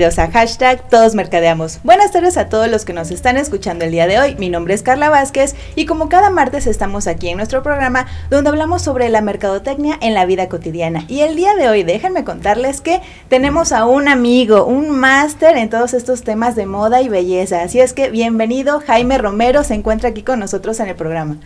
a hashtag Todos Mercadeamos. Buenas tardes a todos los que nos están escuchando el día de hoy. Mi nombre es Carla Vázquez y como cada martes estamos aquí en nuestro programa donde hablamos sobre la mercadotecnia en la vida cotidiana. Y el día de hoy déjenme contarles que tenemos a un amigo, un máster en todos estos temas de moda y belleza. Así es que bienvenido Jaime Romero, se encuentra aquí con nosotros en el programa.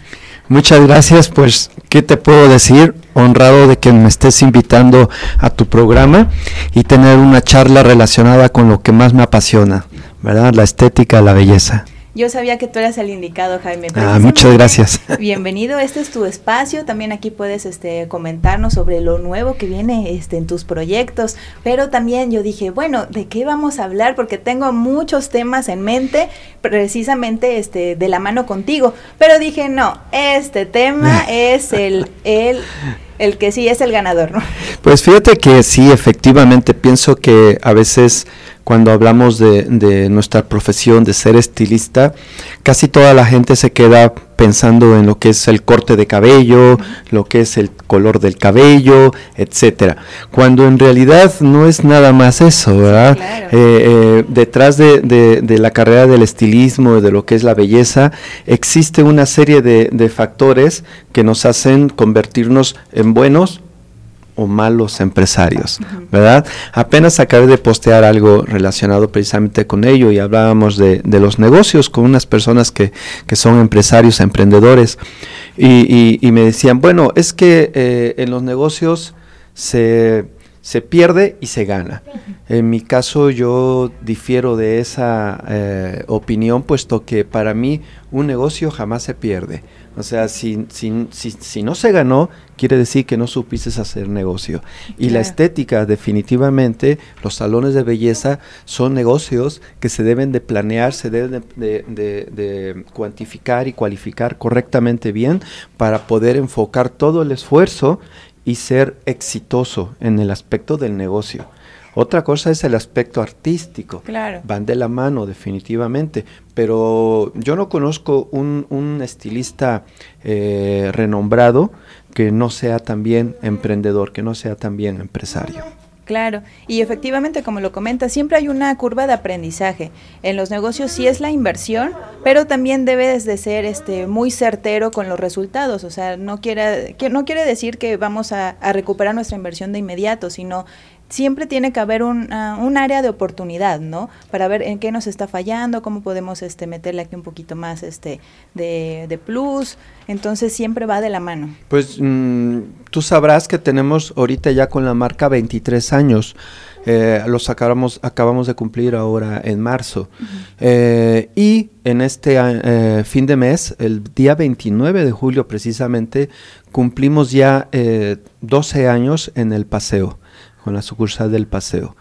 Muchas gracias, pues, ¿qué te puedo decir? Honrado de que me estés invitando a tu programa y tener una charla relacionada con lo que más me apasiona, ¿verdad? La estética, la belleza. Yo sabía que tú eras el indicado, Jaime. Ah, muchas gracias. Bienvenido, este es tu espacio. También aquí puedes este, comentarnos sobre lo nuevo que viene este, en tus proyectos. Pero también yo dije, bueno, ¿de qué vamos a hablar? Porque tengo muchos temas en mente, precisamente este, de la mano contigo. Pero dije, no, este tema es el, el, el que sí es el ganador, ¿no? Pues fíjate que sí, efectivamente, pienso que a veces cuando hablamos de, nuestra profesión de ser estilista, casi toda la gente se queda pensando en lo que es el corte de cabello, lo que es el color del cabello, etcétera. Cuando en realidad no es nada más eso, ¿verdad? Eh, eh, detrás de, de, la carrera del estilismo, de lo que es la belleza, existe una serie de, de factores que nos hacen convertirnos en buenos o malos empresarios, ¿verdad? Apenas acabé de postear algo relacionado precisamente con ello y hablábamos de, los negocios con unas personas que, son empresarios, emprendedores, y, me decían, bueno, es que eh, en los negocios se, pierde y se gana. En mi caso yo difiero de esa eh, opinión, puesto que para mí un negocio jamás se pierde o sea, si, si, si, no se ganó, quiere decir que no supiste hacer negocio. Y la estética, definitivamente, los salones de belleza son negocios que se deben de planear, se deben de, de, cuantificar y cualificar correctamente bien para poder enfocar todo el esfuerzo y ser exitoso en el aspecto del negocio. Otra cosa es el aspecto artístico. Claro. Van de la mano, definitivamente. Pero yo no conozco un, estilista eh, renombrado que no sea también emprendedor, que no sea también empresario. Claro, y efectivamente, como lo comenta, siempre hay una curva de aprendizaje. En los negocios sí es la inversión, pero también debes de ser este, muy certero con los resultados. O sea, no quiere, no quiere decir que vamos a, a recuperar nuestra inversión de inmediato, sino siempre tiene que haber un, ah, un, área de oportunidad, ¿no? Para ver en qué nos está fallando, cómo podemos este, meterle aquí un poquito más este, de, de plus. Entonces siempre va de la mano. Pues mm, tú sabrás que tenemos ahorita ya con la marca 23 años. Eh, los acabamos, acabamos de cumplir ahora en marzo. Eh, y en este eh, fin de mes, el día 29 de julio precisamente, cumplimos ya 12 años en el paseo con la sucursal del paseo.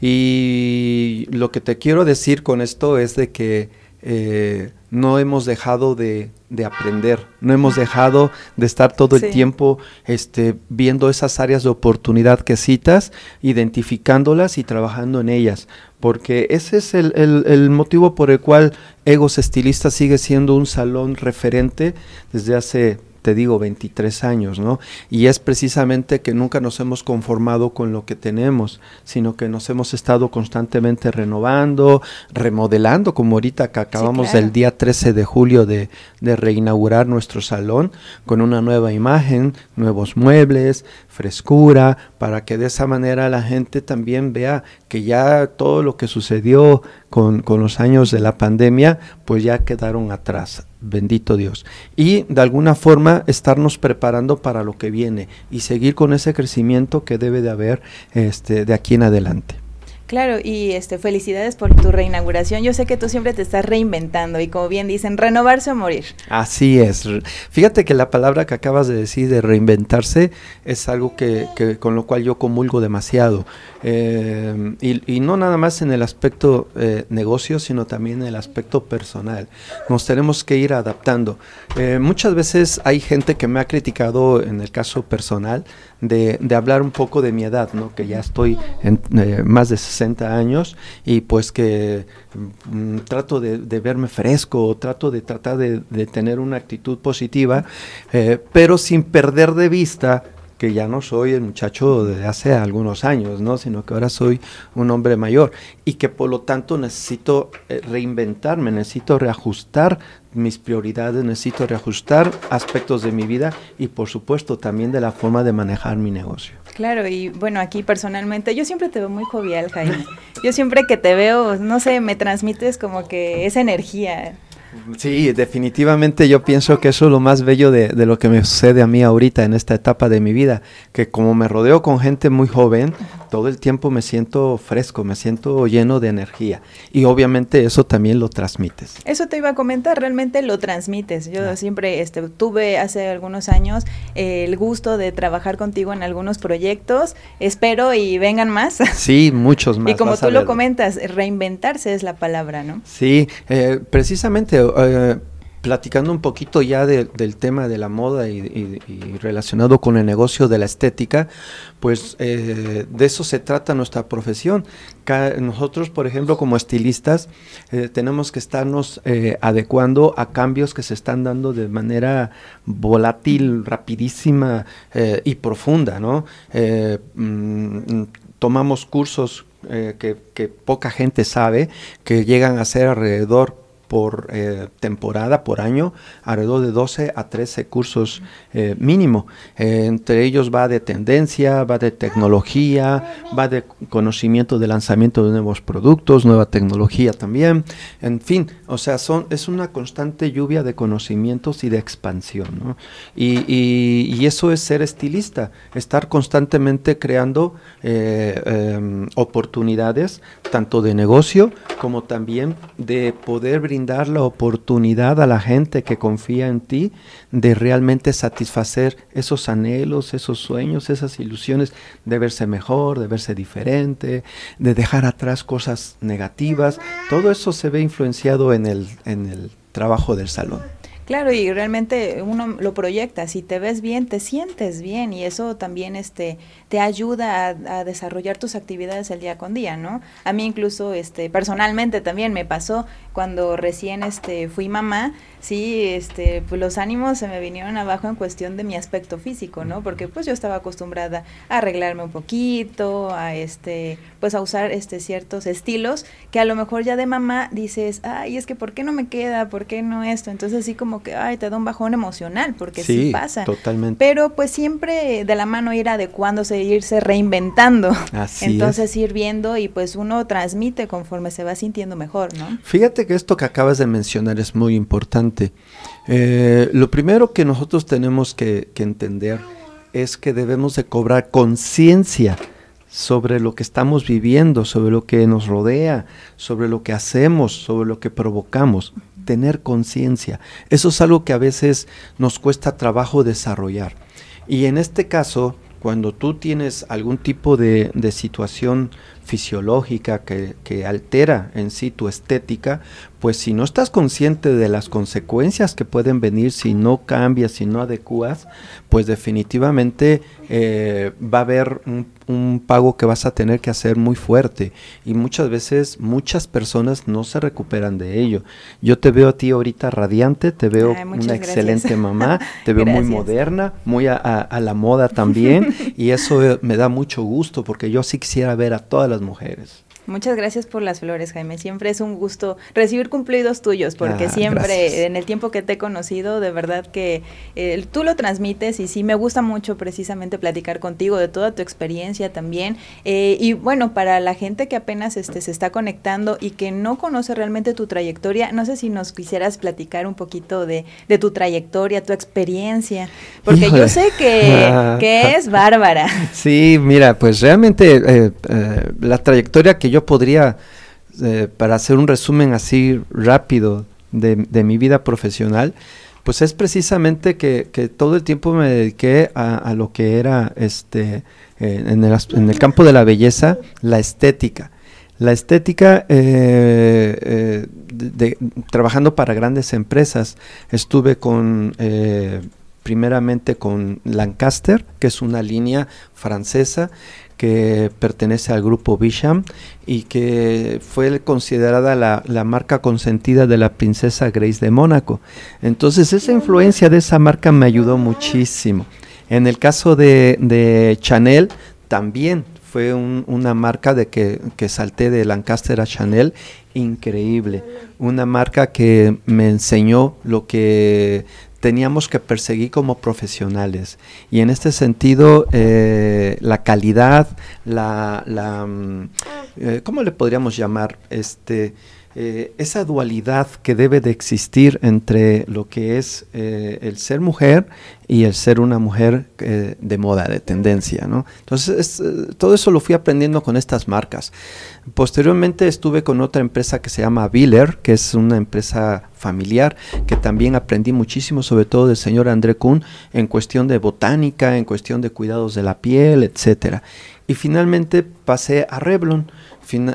Y lo que te quiero decir con esto es de que eh, no hemos dejado de, aprender, no hemos dejado de estar todo el tiempo este, viendo esas áreas de oportunidad que citas, identificándolas y trabajando en ellas, porque ese es el, el motivo por el cual Egos Estilista sigue siendo un salón referente desde hace te digo, 23 años, ¿no? Y es precisamente que nunca nos hemos conformado con lo que tenemos, sino que nos hemos estado constantemente renovando, remodelando, como ahorita que acabamos el día 13 de julio de, de reinaugurar nuestro salón con una nueva imagen, nuevos muebles, frescura, para que de esa manera la gente también vea que ya todo lo que sucedió con, con, los años de la pandemia, pues ya quedaron atrás, bendito Dios. Y de alguna forma estarnos preparando para lo que viene y seguir con ese crecimiento que debe de haber este, de aquí en adelante. Claro, y este felicidades por tu reinauguración. Yo sé que tú siempre te estás reinventando y como bien dicen, renovarse o morir. Así es. Fíjate que la palabra que acabas de decir de reinventarse es algo que, con lo cual yo comulgo demasiado. Eh, y, no nada más en el aspecto eh, negocio, sino también en el aspecto personal. Nos tenemos que ir adaptando. Eh, muchas veces hay gente que me ha criticado en el caso personal de, de hablar un poco de mi edad, ¿no? que ya estoy en más de 60 años y pues que mm, trato de, verme fresco, trato de tratar de, tener una actitud positiva, pero sin perder de vista que ya no soy el muchacho de hace algunos años, ¿no? Sino que ahora soy un hombre mayor y que por lo tanto necesito eh, reinventarme, necesito reajustar mis prioridades, necesito reajustar aspectos de mi vida y por supuesto también de la forma de manejar mi negocio. Claro, y bueno, aquí personalmente, yo siempre te veo muy jovial, Jaime. Yo siempre que te veo, no sé, me transmites como que esa energía. Sí, definitivamente yo pienso que eso es lo más bello de, de, lo que me sucede a mí ahorita en esta etapa de mi vida, que como me rodeo con gente muy joven, todo el tiempo me siento fresco, me siento lleno de energía y obviamente eso también lo transmites. Eso te iba a comentar, realmente lo transmites. Yo ah. siempre este, tuve hace algunos años eh, el gusto de trabajar contigo en algunos proyectos, espero y vengan más. Sí, muchos más. y como tú lo comentas, reinventarse es la palabra, ¿no? Sí, eh, precisamente eh, platicando un poquito ya del tema de la moda y, relacionado con el negocio de la estética, pues eh, de eso se trata nuestra profesión. nosotros, por ejemplo, como estilistas, eh, tenemos que estarnos adecuando a cambios que se están dando de manera volátil, rapidísima y profunda, ¿no? Mm, tomamos cursos que, que poca gente sabe, que llegan a ser alrededor por eh, temporada, por año, alrededor de 12 a 13 cursos eh, mínimo. Eh, entre ellos va de tendencia, va de tecnología, va de conocimiento de lanzamiento de nuevos productos, nueva tecnología también. En fin, o sea, son, es una constante lluvia de conocimientos y de expansión. y, eso es ser estilista, estar constantemente creando em, oportunidades, tanto de negocio como también de poder brindar dar la oportunidad a la gente que confía en ti de realmente satisfacer esos anhelos, esos sueños, esas ilusiones de verse mejor, de verse diferente, de dejar atrás cosas negativas. Todo eso se ve influenciado en el, en el trabajo del salón. Claro, y realmente uno lo proyecta, si te ves bien, te sientes bien y eso también este te ayuda a, desarrollar tus actividades el día con día, ¿no? A mí incluso este personalmente también me pasó cuando recién este fui mamá, sí, este pues los ánimos se me vinieron abajo en cuestión de mi aspecto físico, ¿no? Porque pues yo estaba acostumbrada a arreglarme un poquito, a este pues a usar este ciertos estilos que a lo mejor ya de mamá dices, "Ay, es que ¿por qué no me queda? ¿Por qué no esto?" Entonces así como que, ay, te da un bajón emocional, porque sí, pasa. Totalmente. Pero pues siempre de la mano ir adecuándose, irse reinventando. Así Entonces ir viendo y pues uno transmite conforme se va sintiendo mejor, ¿no? Fíjate que esto que acabas de mencionar es muy importante. Eh, lo primero que nosotros tenemos que, entender es que debemos de cobrar conciencia sobre lo que estamos viviendo, sobre lo que nos rodea, sobre lo que hacemos, sobre lo que provocamos tener conciencia. Eso es algo que a veces nos cuesta trabajo desarrollar. Y en este caso, cuando tú tienes algún tipo de, situación fisiológica que, que, altera en sí tu estética, pues si no estás consciente de las consecuencias que pueden venir si no cambias, si no adecuas, pues definitivamente eh, va a haber un, pago que vas a tener que hacer muy fuerte. Y muchas veces muchas personas no se recuperan de ello. Yo te veo a ti ahorita radiante, te veo una excelente mamá, te veo muy moderna, muy a, la moda también y eso me da mucho gusto porque yo sí quisiera ver a todas las mujeres. Muchas gracias por las flores, Jaime. Siempre es un gusto recibir cumplidos tuyos, porque ah, siempre en el tiempo que te he conocido, de verdad que eh, tú lo transmites y sí me gusta mucho precisamente platicar contigo de toda tu experiencia también. Eh, y bueno, para la gente que apenas este, se está conectando y que no conoce realmente tu trayectoria, no sé si nos quisieras platicar un poquito de, tu trayectoria, tu experiencia, porque yo sé que, que, es bárbara. Sí, mira, pues realmente eh, la trayectoria que yo yo podría, eh, para hacer un resumen así rápido de, mi vida profesional, pues es precisamente que, todo el tiempo me dediqué a, lo que era este eh, en, el, campo de la belleza, la estética. La estética, eh, trabajando para grandes empresas, estuve con primeramente con Lancaster, que es una línea francesa que pertenece al grupo Bisham y que fue considerada la, marca consentida de la princesa Grace de Mónaco. Entonces esa influencia de esa marca me ayudó muchísimo. En el caso de, Chanel, también fue una marca de que, que, salté de Lancaster a Chanel increíble. Una marca que me enseñó lo que teníamos que perseguir como profesionales. Y en este sentido, eh, la calidad, la, la mm, eh, ¿cómo le podríamos llamar? Este, eh, esa dualidad que debe de existir entre lo que es eh, el ser mujer y el ser una mujer de moda, de tendencia, ¿no? Entonces, todo eso lo fui aprendiendo con estas marcas. Posteriormente estuve con otra empresa que se llama Biller, que es una empresa familiar, que también aprendí muchísimo, sobre todo del señor André Kuhn, en cuestión de botánica, en cuestión de cuidados de la piel, etcétera. Y finalmente pasé a Revlon.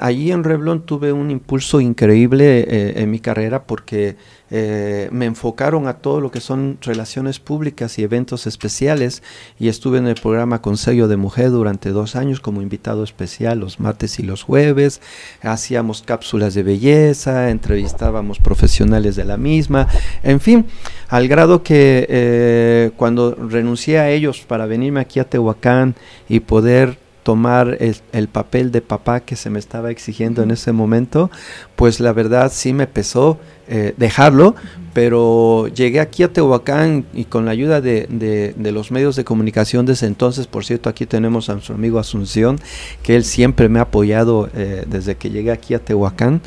Allí en Revlon tuve un impulso increíble eh, en mi carrera porque eh, me enfocaron a todo lo que son relaciones públicas y eventos especiales. Y estuve en el programa Consejo de Mujer durante dos años como invitado especial los martes y los jueves. Hacíamos cápsulas de belleza, entrevistábamos profesionales de la misma, en fin, al grado que eh, cuando renuncié a ellos para venirme aquí a Tehuacán y poder tomar el, papel de papá que se me estaba exigiendo en ese momento, pues la verdad sí me pesó eh, dejarlo, pero llegué aquí a Tehuacán y con la ayuda de, los medios de comunicación desde entonces, por cierto, aquí tenemos a nuestro amigo Asunción, que él siempre me ha apoyado eh, desde que llegué aquí a Tehuacán,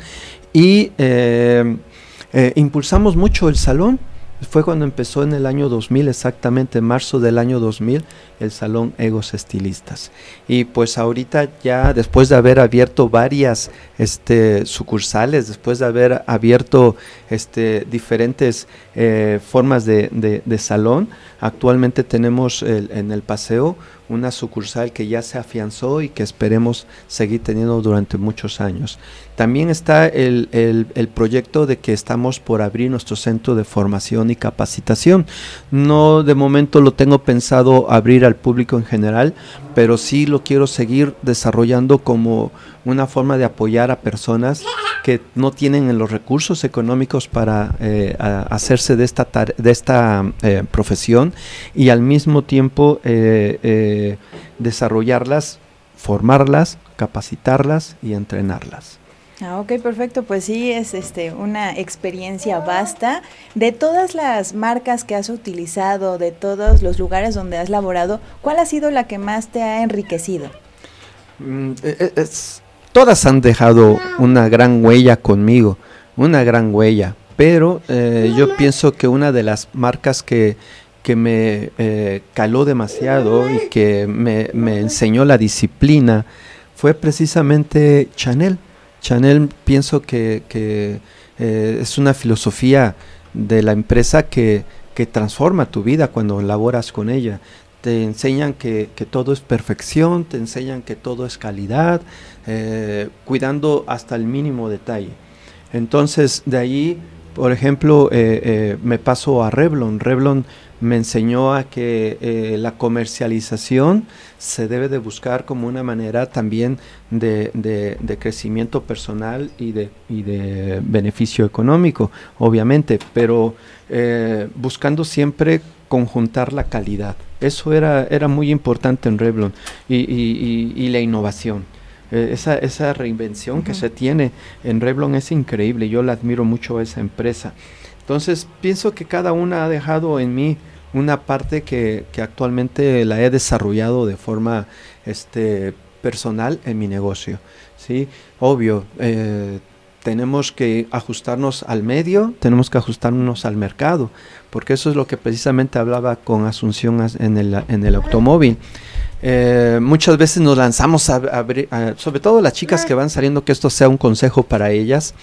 y eh, impulsamos mucho el salón, fue cuando empezó en el año 2000, exactamente en marzo del año 2000, el Salón Egos Estilistas. Y pues ahorita ya después de haber abierto varias este, sucursales, después de haber abierto este, diferentes eh, formas de, salón, actualmente tenemos en el paseo una sucursal que ya se afianzó y que esperemos seguir teniendo durante muchos años. También está el, el, proyecto de que estamos por abrir nuestro centro de formación y capacitación. No de momento lo tengo pensado abrir al público en general, pero sí lo quiero seguir desarrollando como una forma de apoyar a personas que no tienen los recursos económicos para eh, hacerse de esta, de esta eh, profesión y al mismo tiempo eh, desarrollarlas, formarlas, capacitarlas y entrenarlas. Ah, ok, perfecto. Pues sí, es este una experiencia vasta. De todas las marcas que has utilizado, de todos los lugares donde has laborado, ¿cuál ha sido la que más te ha enriquecido? Mm, e, e, todas han dejado una gran huella conmigo, una gran huella. Pero eh, yo pienso que una de las marcas que, que me eh, caló demasiado y que me, me enseñó la disciplina fue precisamente Chanel Chanel pienso que, eh, es una filosofía de la empresa que, transforma tu vida cuando laboras con ella. Te enseñan que, todo es perfección, te enseñan que todo es calidad, eh, cuidando hasta el mínimo detalle. Entonces, de ahí, por ejemplo, eh, me paso a Revlon. Revlon me enseñó a que eh, la comercialización se debe de buscar como una manera también de, crecimiento personal y de, beneficio económico, obviamente, pero eh, buscando siempre conjuntar la calidad. Eso era, era muy importante en Revlon y, y, y, la innovación. Eh, esa, esa, reinvención que se tiene en Revlon es increíble, yo la admiro mucho a esa empresa. Entonces pienso que cada una ha dejado en mí una parte que, actualmente la he desarrollado de forma este, personal en mi negocio. ¿sí? Obvio, eh, tenemos que ajustarnos al medio, tenemos que ajustarnos al mercado, porque eso es lo que precisamente hablaba con Asunción en el, en el automóvil. Eh, muchas veces nos lanzamos a, abrir, sobre todo las chicas que van saliendo, que esto sea un consejo para ellas,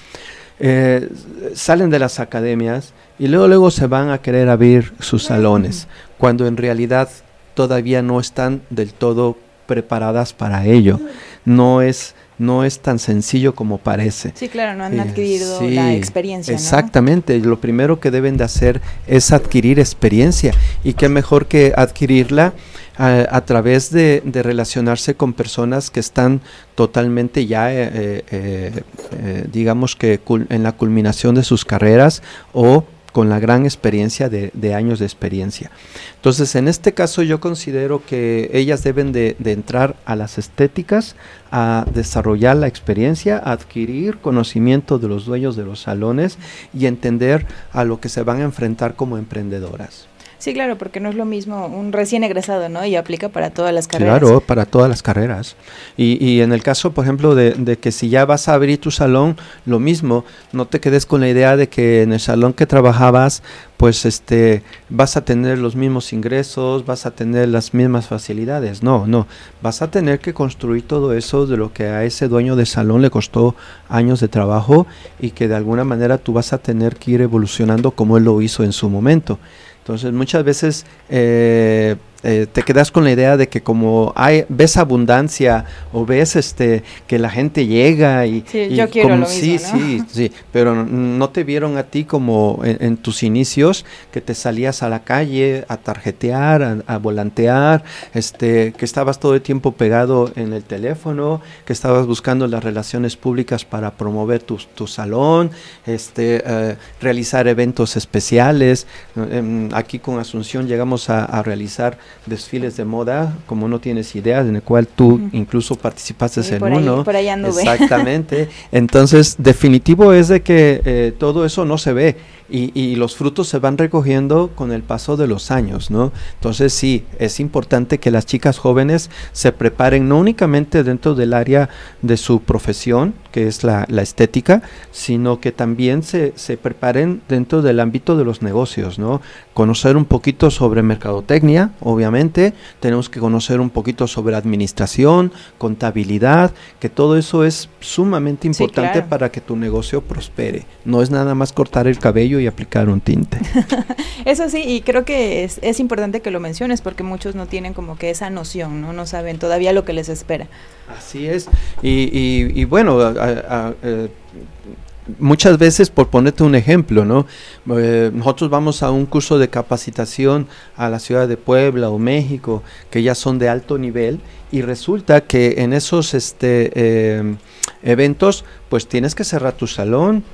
eh, salen de las academias y luego luego se van a querer abrir sus salones, cuando en realidad todavía no están del todo preparadas para ello. No es no es tan sencillo como parece. Sí, claro, no han eh, adquirido la experiencia. Exactamente, lo primero que deben de hacer es adquirir experiencia y qué mejor que adquirirla a, través de, relacionarse con personas que están totalmente ya, eh, eh, digamos que en la culminación de sus carreras o con la gran experiencia de, años de experiencia. Entonces, en este caso yo considero que ellas deben de, entrar a las estéticas, a desarrollar la experiencia, a adquirir conocimiento de los dueños de los salones y entender a lo que se van a enfrentar como emprendedoras. Sí, claro, porque no es lo mismo un recién egresado, ¿no? Y aplica para todas las carreras. Claro, para todas las carreras. Y, y en el caso, por ejemplo, de, de, que si ya vas a abrir tu salón, lo mismo, no te quedes con la idea de que en el salón que trabajabas, pues este, vas a tener los mismos ingresos, vas a tener las mismas facilidades. No, no, vas a tener que construir todo eso de lo que a ese dueño de salón le costó años de trabajo y que de alguna manera tú vas a tener que ir evolucionando como él lo hizo en su momento. Entonces muchas veces eh, eh, te quedas con la idea de que como hay ves abundancia o ves este que la gente llega y, sí, yo quiero como, lo sí sí sí pero no te vieron a ti como en, tus inicios que te salías a la calle a tarjetear a, volantear este que estabas todo el tiempo pegado en el teléfono que estabas buscando las relaciones públicas para promover tu, tu salón este eh, realizar eventos especiales. Em, aquí con Asunción llegamos a, a realizar desfiles de moda, como no tienes idea, en el cual tú incluso participaste en uno. por allá anduve. Exactamente. Entonces, definitivo es de que eh, todo eso no se ve y, los frutos se van recogiendo con el paso de los años, ¿no? Entonces sí, es importante que las chicas jóvenes se preparen no únicamente dentro del área de su profesión, que es la, estética, sino que también se, se, preparen dentro del ámbito de los negocios, ¿no? Conocer un poquito sobre mercadotecnia, obviamente, tenemos que conocer un poquito sobre administración, contabilidad, que todo eso es sumamente importante para que tu negocio prospere. No es nada más cortar el cabello y aplicar un tinte. Eso sí, y creo que es, es, importante que lo menciones porque muchos no tienen como que esa noción, ¿no? No saben todavía lo que les espera. Así es. Y, y, bueno, eh, muchas veces, por ponerte un ejemplo, ¿no? Eh, nosotros vamos a un curso de capacitación a la ciudad de Puebla o México, que ya son de alto nivel, y resulta que en esos este, eh, eventos, pues tienes que cerrar tu salón,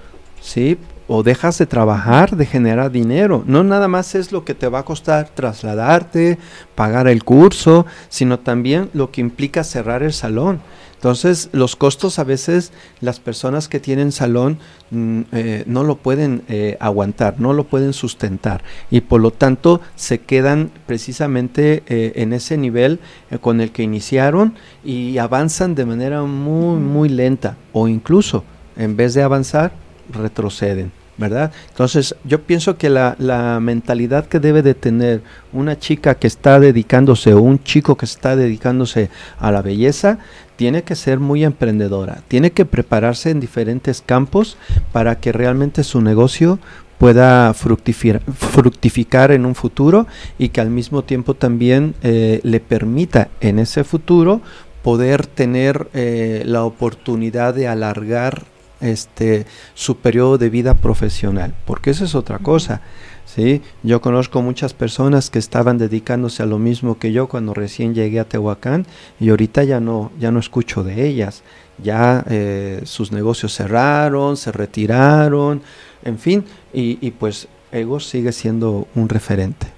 ¿sí? O dejas de trabajar, de generar dinero. No nada más es lo que te va a costar trasladarte, pagar el curso, sino también lo que implica cerrar el salón. Entonces, los costos a veces las personas que tienen salón mm, eh, no lo pueden eh, aguantar, no lo pueden sustentar y por lo tanto se quedan precisamente eh, en ese nivel con el que iniciaron y avanzan de manera muy, muy lenta o incluso en vez de avanzar, retroceden. ¿Verdad? Entonces, yo pienso que la, la, mentalidad que debe de tener una chica que está dedicándose o un chico que está dedicándose a la belleza, tiene que ser muy emprendedora, tiene que prepararse en diferentes campos para que realmente su negocio pueda fructificar, en un futuro y que al mismo tiempo también eh, le permita en ese futuro poder tener eh, la oportunidad de alargar este, su periodo de vida profesional, porque eso es otra cosa. ¿sí? Yo conozco muchas personas que estaban dedicándose a lo mismo que yo cuando recién llegué a Tehuacán y ahorita ya no, ya no escucho de ellas. Ya eh, sus negocios cerraron, se retiraron, en fin, y, y pues Ego sigue siendo un referente.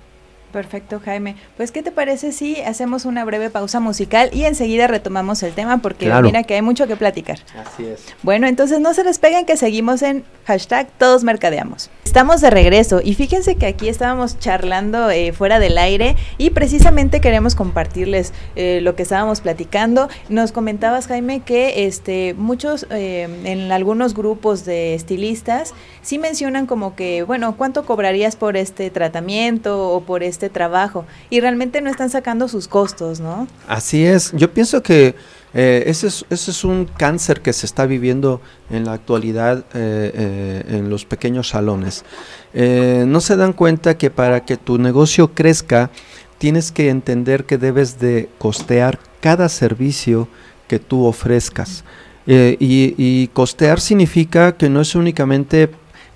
Perfecto, Jaime. Pues, ¿qué te parece si hacemos una breve pausa musical y enseguida retomamos el tema? Porque mira que hay mucho que platicar. Así es. Bueno, entonces no se despeguen que seguimos en hashtag Todos Mercadeamos. Estamos de regreso y fíjense que aquí estábamos charlando eh, fuera del aire y precisamente queremos compartirles eh, lo que estábamos platicando. Nos comentabas, Jaime, que este muchos eh, en algunos grupos de estilistas sí mencionan como que, bueno, ¿cuánto cobrarías por este tratamiento o por este trabajo? Y realmente no están sacando sus costos, ¿no? Así es. Yo pienso que eh, ese, es, ese, es, un cáncer que se está viviendo en la actualidad eh, eh, en los pequeños salones. no se dan cuenta que para que tu negocio crezca, tienes que entender que debes de costear cada servicio que tú ofrezcas. Y, y, costear significa que no es únicamente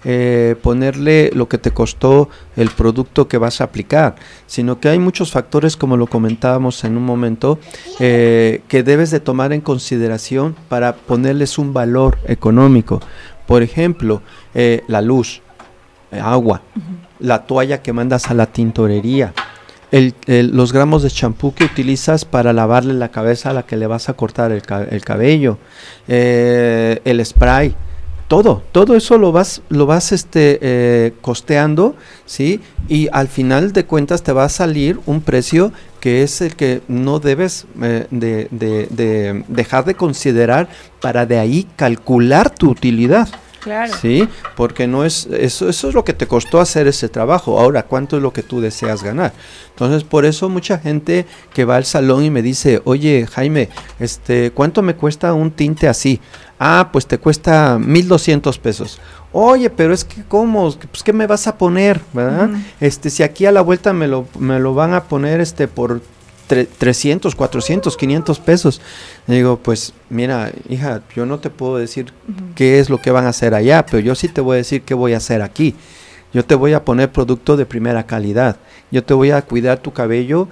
eh, ponerle lo que te costó el producto que vas a aplicar, sino que hay muchos factores, como lo comentábamos en un momento, eh, que debes de tomar en consideración para ponerles un valor económico. Por ejemplo, eh, la luz. agua, la toalla que mandas a la tintorería, los gramos de champú que utilizas para lavarle la cabeza a la que le vas a cortar el, cabello, eh, el spray, todo, todo eso lo vas, lo vas este, eh, costeando, ¿sí? Y al final de cuentas te va a salir un precio que es el que no debes eh, de, dejar de considerar para de ahí calcular tu utilidad. Claro. Sí, porque no es eso, eso es lo que te costó hacer ese trabajo. Ahora, ¿cuánto es lo que tú deseas ganar? Entonces, por eso mucha gente que va al salón y me dice, "Oye, Jaime, este, ¿cuánto me cuesta un tinte así?" Ah, pues te cuesta 1200 pesos. Oye, pero es que cómo, pues qué me vas a poner, ¿verdad? Este, si aquí a la vuelta me lo me lo van a poner este por 300, 400, 500 pesos. digo, pues mira, hija, yo no te puedo decir qué es lo que van a hacer allá, pero yo sí te voy a decir qué voy a hacer aquí. Yo te voy a poner producto de primera calidad. Yo te voy a cuidar tu cabello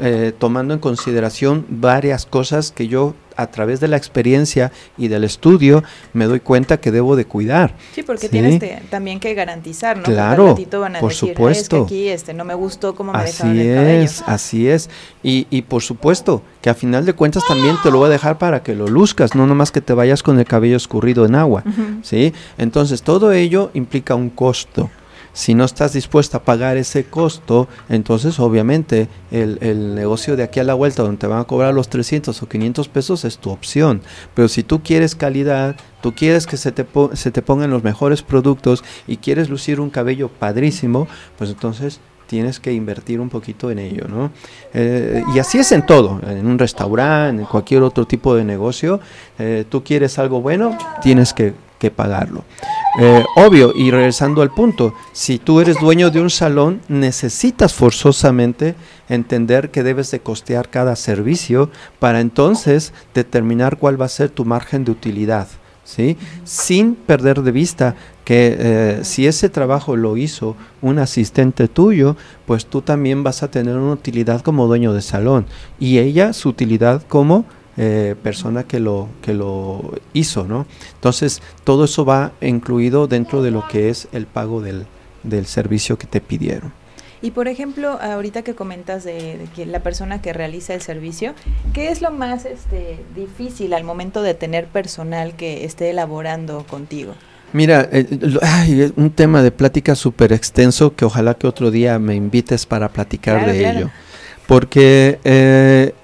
eh, tomando en consideración varias cosas que yo a través de la experiencia y del estudio me doy cuenta que debo de cuidar. Sí, porque tienes también que garantizar, ¿no? Claro, por supuesto. aquí este, no me gustó cómo me así es, Así es, y, y por supuesto que a final de cuentas también te lo voy a dejar para que lo luzcas, no nomás que te vayas con el cabello escurrido en agua, ¿sí? Entonces todo ello implica un costo. Si no estás dispuesta a pagar ese costo, entonces obviamente el, negocio de aquí a la vuelta donde te van a cobrar los 300 o 500 pesos es tu opción. Pero si tú quieres calidad, tú quieres que se te, se te pongan los mejores productos y quieres lucir un cabello padrísimo, pues entonces tienes que invertir un poquito en ello, ¿no? Eh, y así es en todo, en un restaurante, en cualquier otro tipo de negocio, eh, tú quieres algo bueno, tienes que, que pagarlo. Eh, obvio, y regresando al punto, si tú eres dueño de un salón, necesitas forzosamente entender que debes de costear cada servicio para entonces determinar cuál va a ser tu margen de utilidad. ¿Sí? Sin perder de vista que eh, si ese trabajo lo hizo un asistente tuyo, pues tú también vas a tener una utilidad como dueño de salón y ella su utilidad como eh, persona que lo, que lo hizo, ¿no? Entonces, todo eso va incluido dentro de lo que es el pago del, del servicio que te pidieron. Y por ejemplo, ahorita que comentas de, que la persona que realiza el servicio, ¿qué es lo más este, difícil al momento de tener personal que esté elaborando contigo? Mira, eh, un tema de plática súper extenso que ojalá que otro día me invites para platicar de ello. Porque eh,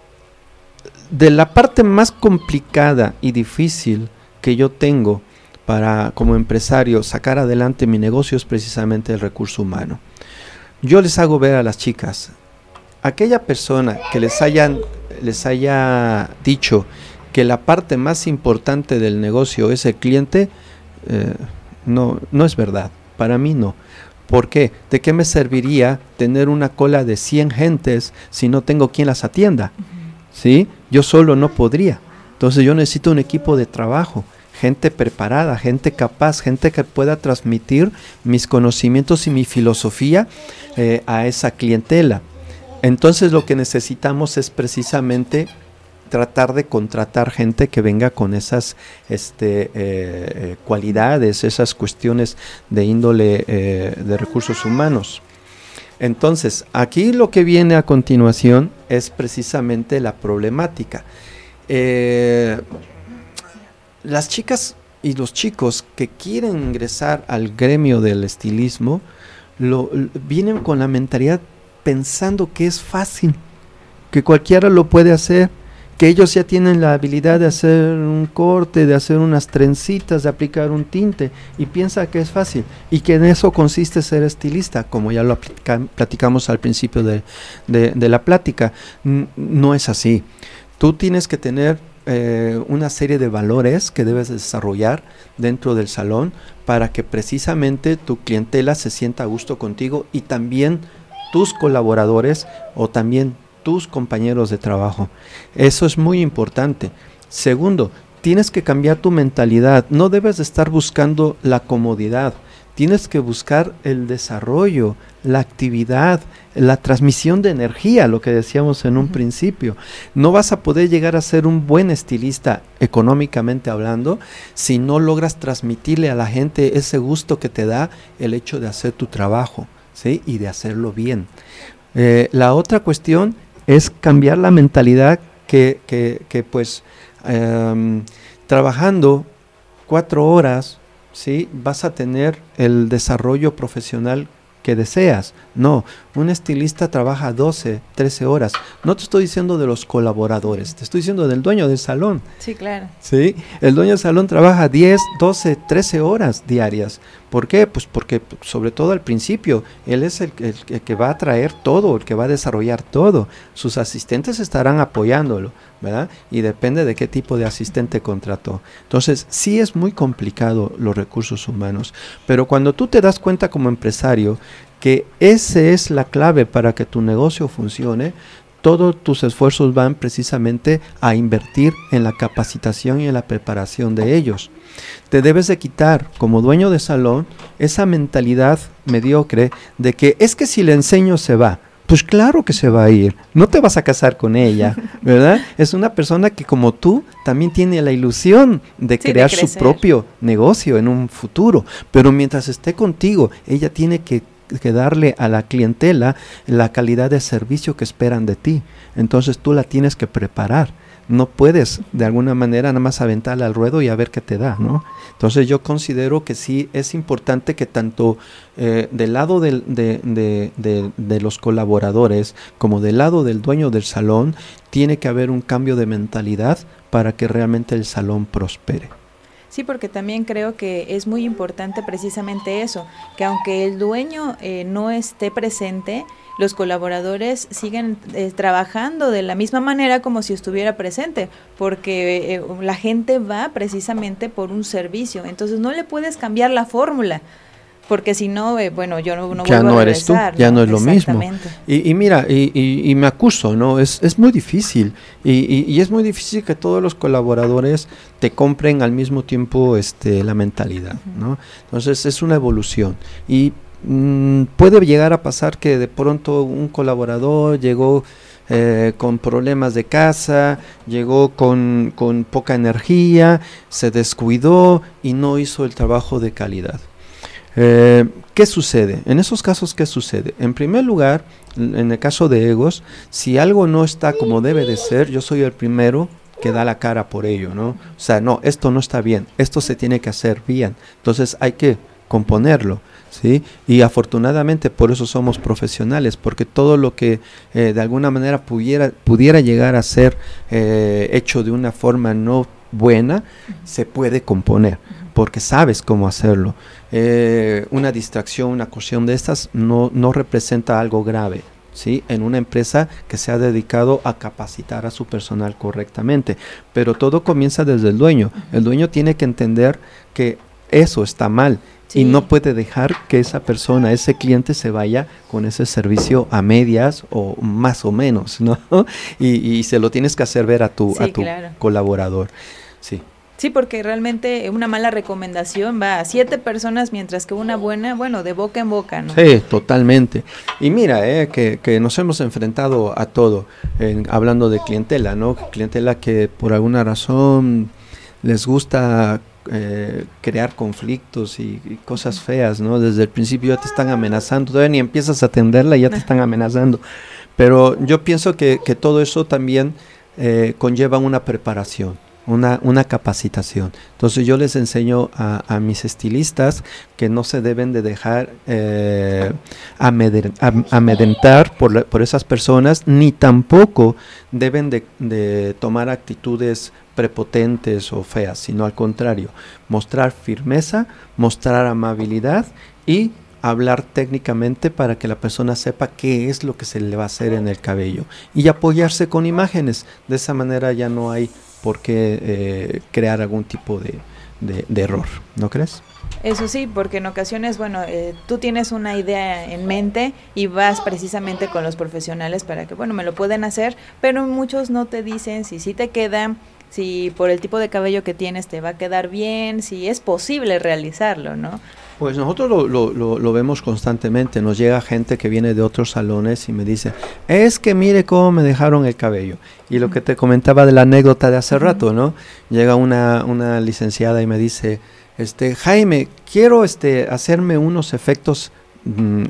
de la parte más complicada y difícil que yo tengo para como empresario sacar adelante mi negocio es precisamente el recurso humano. Yo les hago ver a las chicas, aquella persona que les hayan les haya dicho que la parte más importante del negocio es el cliente, eh, no, no es verdad. Para mí no. ¿Por qué? ¿De qué me serviría tener una cola de 100 gentes si no tengo quien las atienda? ¿Sí? Yo solo no podría. Entonces yo necesito un equipo de trabajo, gente preparada, gente capaz, gente que pueda transmitir mis conocimientos y mi filosofía eh, a esa clientela. Entonces lo que necesitamos es precisamente tratar de contratar gente que venga con esas este, eh, eh, cualidades, esas cuestiones de índole de recursos humanos. Entonces, aquí lo que viene a continuación es precisamente la problemática. Eh, las chicas y los chicos que quieren ingresar al gremio del estilismo lo, vienen con la mentalidad pensando que es fácil, que cualquiera lo puede hacer, que ellos ya tienen la habilidad de hacer un corte, de hacer unas trencitas, de aplicar un tinte, y piensa que es fácil, y que en eso consiste ser estilista, como ya lo platicamos al principio de, la plática. no es así. Tú tienes que tener eh, una serie de valores que debes desarrollar dentro del salón para que precisamente tu clientela se sienta a gusto contigo y también tus colaboradores o también tus compañeros de trabajo. Eso es muy importante. Segundo, tienes que cambiar tu mentalidad. No debes de estar buscando la comodidad. tienes que buscar el desarrollo, la actividad, la transmisión de energía, lo que decíamos en un principio. No vas a poder llegar a ser un buen estilista económicamente hablando si no logras transmitirle a la gente ese gusto que te da el hecho de hacer tu trabajo, ¿sí? Y de hacerlo bien. Eh, la otra cuestión es cambiar la mentalidad que, que, pues em, trabajando cuatro horas, ¿sí? vas a tener el desarrollo profesional que deseas. No, un estilista trabaja 12, 13 horas. No te estoy diciendo de los colaboradores, te estoy diciendo del dueño del salón. Sí, claro. Sí, el dueño del salón trabaja 10, 12, 13 horas diarias. ¿Por qué? Pues porque sobre todo al principio, él es el, que va a traer todo, el que va a desarrollar todo. Sus asistentes estarán apoyándolo, ¿verdad? Y depende de qué tipo de asistente contrató. Entonces, sí es muy complicado los recursos humanos, pero cuando tú te das cuenta como empresario que esa es la clave para que tu negocio funcione, todos tus esfuerzos van precisamente a invertir en la capacitación y en la preparación de ellos. Te debes de quitar como dueño de salón esa mentalidad mediocre de que es que si le enseño se va. Pues claro que se va a ir, no te vas a casar con ella, ¿verdad? Es una persona que como tú también tiene la ilusión de crear su propio negocio en un futuro, pero mientras esté contigo, ella tiene que que darle a la clientela la calidad de servicio que esperan de ti. Entonces tú la tienes que preparar. No puedes de alguna manera nada más aventarla al ruedo y a ver qué te da, ¿no? Entonces yo considero que sí es importante que tanto eh, del lado de, de los colaboradores como del lado del dueño del salón tiene que haber un cambio de mentalidad para que realmente el salón prospere. Sí, porque también creo que es muy importante precisamente eso, que aunque el dueño eh, no esté presente, los colaboradores siguen eh, trabajando de la misma manera como si estuviera presente, porque eh, la gente va precisamente por un servicio, entonces no le puedes cambiar la fórmula porque si no, eh, bueno, yo no, no ya no eres tú, ya ¿no? es lo mismo. Y, mira, y, me acuso, ¿no? Es, es muy difícil y, es muy difícil que todos los colaboradores te compren al mismo tiempo este, la mentalidad, ¿no? Entonces es una evolución y mm, puede llegar a pasar que de pronto un colaborador llegó eh, con problemas de casa, llegó con, con poca energía, se descuidó y no hizo el trabajo de calidad. Eh, ¿Qué sucede? En esos casos, ¿qué sucede? En primer lugar, en el caso de egos, si algo no está como debe de ser, yo soy el primero que da la cara por ello, ¿no? O sea, no, esto no está bien, esto se tiene que hacer bien. Entonces hay que componerlo, ¿sí? Y afortunadamente por eso somos profesionales, porque todo lo que eh, de alguna manera pudiera, pudiera llegar a ser eh, hecho de una forma no buena, se puede componer, porque sabes cómo hacerlo. Eh, una distracción, una cuestión de estas no, no representa algo grave. ¿Sí? en una empresa que se ha dedicado a capacitar a su personal correctamente. Pero todo comienza desde el dueño. El dueño tiene que entender que eso está mal y no puede dejar que esa persona, ese cliente se vaya con ese servicio a medias o más o menos, ¿no? y, se lo tienes que hacer ver a tu, a tu colaborador. Sí. Sí, porque realmente una mala recomendación va a siete personas, mientras que una buena, bueno, de boca en boca, ¿no? Sí, totalmente. Y mira, eh, que, que, nos hemos enfrentado a todo, hablando de clientela, ¿no? Clientela que por alguna razón les gusta eh, crear conflictos y, cosas feas, ¿no? Desde el principio ya te están amenazando, todavía ni empiezas a atenderla y ya te están amenazando. Pero yo pienso que, que todo eso también eh, conlleva una preparación una, una capacitación. Entonces yo les enseño a, mis estilistas que no se deben de dejar eh, por, por, esas personas, ni tampoco deben de, de tomar actitudes prepotentes o feas, sino al contrario, mostrar firmeza, mostrar amabilidad y hablar técnicamente para que la persona sepa qué es lo que se le va a hacer en el cabello y apoyarse con imágenes. De esa manera ya no hay por qué eh, crear algún tipo de, error, ¿no crees? Eso sí, porque en ocasiones, bueno, eh, tú tienes una idea en mente y vas precisamente con los profesionales para que, bueno, me lo pueden hacer, pero muchos no te dicen si sí te queda, si por el tipo de cabello que tienes te va a quedar bien, si es posible realizarlo, ¿no? Pues nosotros lo, lo, lo, vemos constantemente. Nos llega gente que viene de otros salones y me dice, es que mire cómo me dejaron el cabello. Y lo que te comentaba de la anécdota de hace rato, ¿no? Llega una, una licenciada y me dice, este, Jaime, quiero este, hacerme unos efectos mm,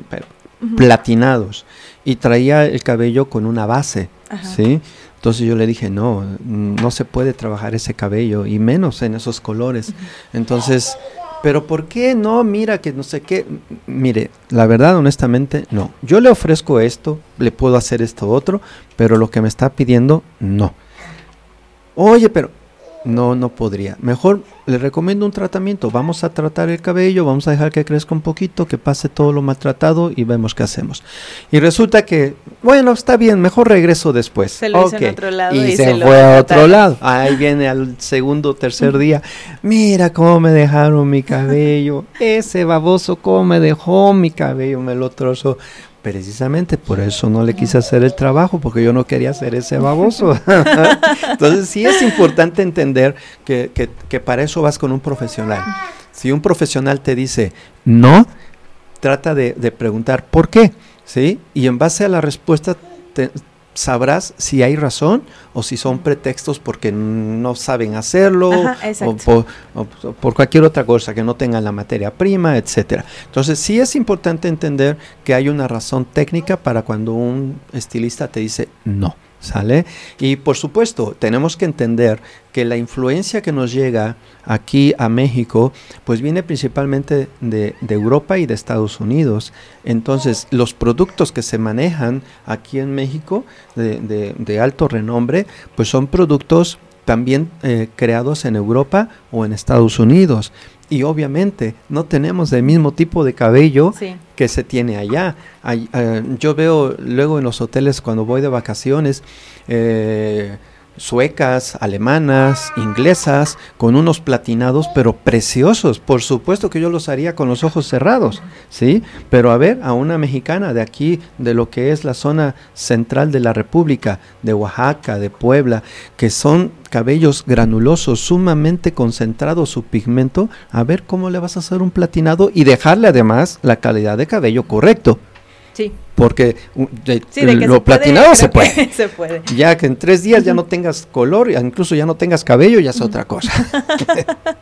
platinados. Y traía el cabello con una base, ¿sí? Entonces yo le dije, no, no se puede trabajar ese cabello, y menos en esos colores. Entonces pero ¿por qué no? Mira que no sé qué. Mire, la verdad, honestamente, no. Yo le ofrezco esto, le puedo hacer esto otro, pero lo que me está pidiendo, no. Oye, pero no, no podría. Mejor le recomiendo un tratamiento. Vamos a tratar el cabello, vamos a dejar que crezca un poquito, que pase todo lo maltratado y vemos qué hacemos. Y resulta que, bueno, está bien, mejor regreso después. Se lo hizo otro lado y, se, fue a otro lado. Ahí viene al segundo, tercer día. Mira cómo me dejaron mi cabello. Ese baboso cómo me dejó mi cabello, me lo trozó. Precisamente por eso no le quise hacer el trabajo, porque yo no quería ser ese baboso. Entonces sí es importante entender que, que, para eso vas con un profesional. Si un profesional te dice no, trata de, de preguntar por qué, ¿sí? Y en base a la respuesta te, sabrás si hay razón o si son pretextos porque no saben hacerlo o, por, cualquier otra cosa que no tengan la materia prima, etcétera. Entonces sí es importante entender que hay una razón técnica para cuando un estilista te dice no. ¿Sale? Y por supuesto, tenemos que entender que la influencia que nos llega aquí a México, pues viene principalmente de, Europa y de Estados Unidos. Entonces, los productos que se manejan aquí en México de, alto renombre, pues son productos también eh, creados en Europa o en Estados Unidos y obviamente no tenemos el mismo tipo de cabello que se tiene allá. Eh, yo veo luego en los hoteles cuando voy de vacaciones, eh, suecas, alemanas, inglesas, con unos platinados, pero preciosos. Por supuesto que yo los haría con los ojos cerrados, ¿sí? Pero a ver, a una mexicana de aquí, de lo que es la zona central de la República, de Oaxaca, de Puebla, que son cabellos granulosos, sumamente concentrado su pigmento, a ver cómo le vas a hacer un platinado y dejarle además la calidad de cabello correcto. Sí. Porque lo platinado se, puede. se puede. Ya que en tres días ya no tengas color, incluso ya no tengas cabello, ya es otra cosa.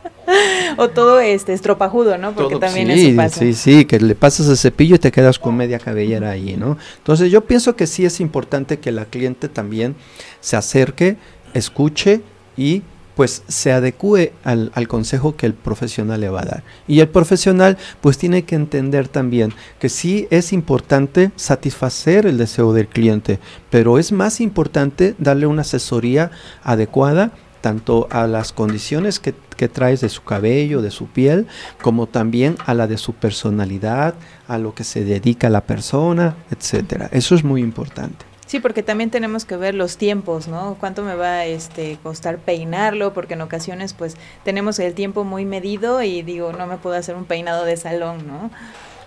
o todo este estropajudo, ¿no? Porque también sí, eso pasa. Sí, sí, que le pasas el cepillo y te quedas con media cabellera ahí, ¿no? Entonces yo pienso que sí es importante que la cliente también se acerque, escuche y pues se adecue al, consejo que el profesional le va a dar. Y el profesional pues tiene que entender también que sí es importante satisfacer el deseo del cliente, pero es más importante darle una asesoría adecuada tanto a las condiciones que, que, traes de su cabello, de su piel, como también a la de su personalidad, a lo que se dedica la persona, etcétera. Eso es muy importante. Sí, porque también tenemos que ver los tiempos, ¿no? Cuánto me va a este, costar peinarlo, porque en ocasiones pues tenemos el tiempo muy medido y digo, no me puedo hacer un peinado de salón, ¿no?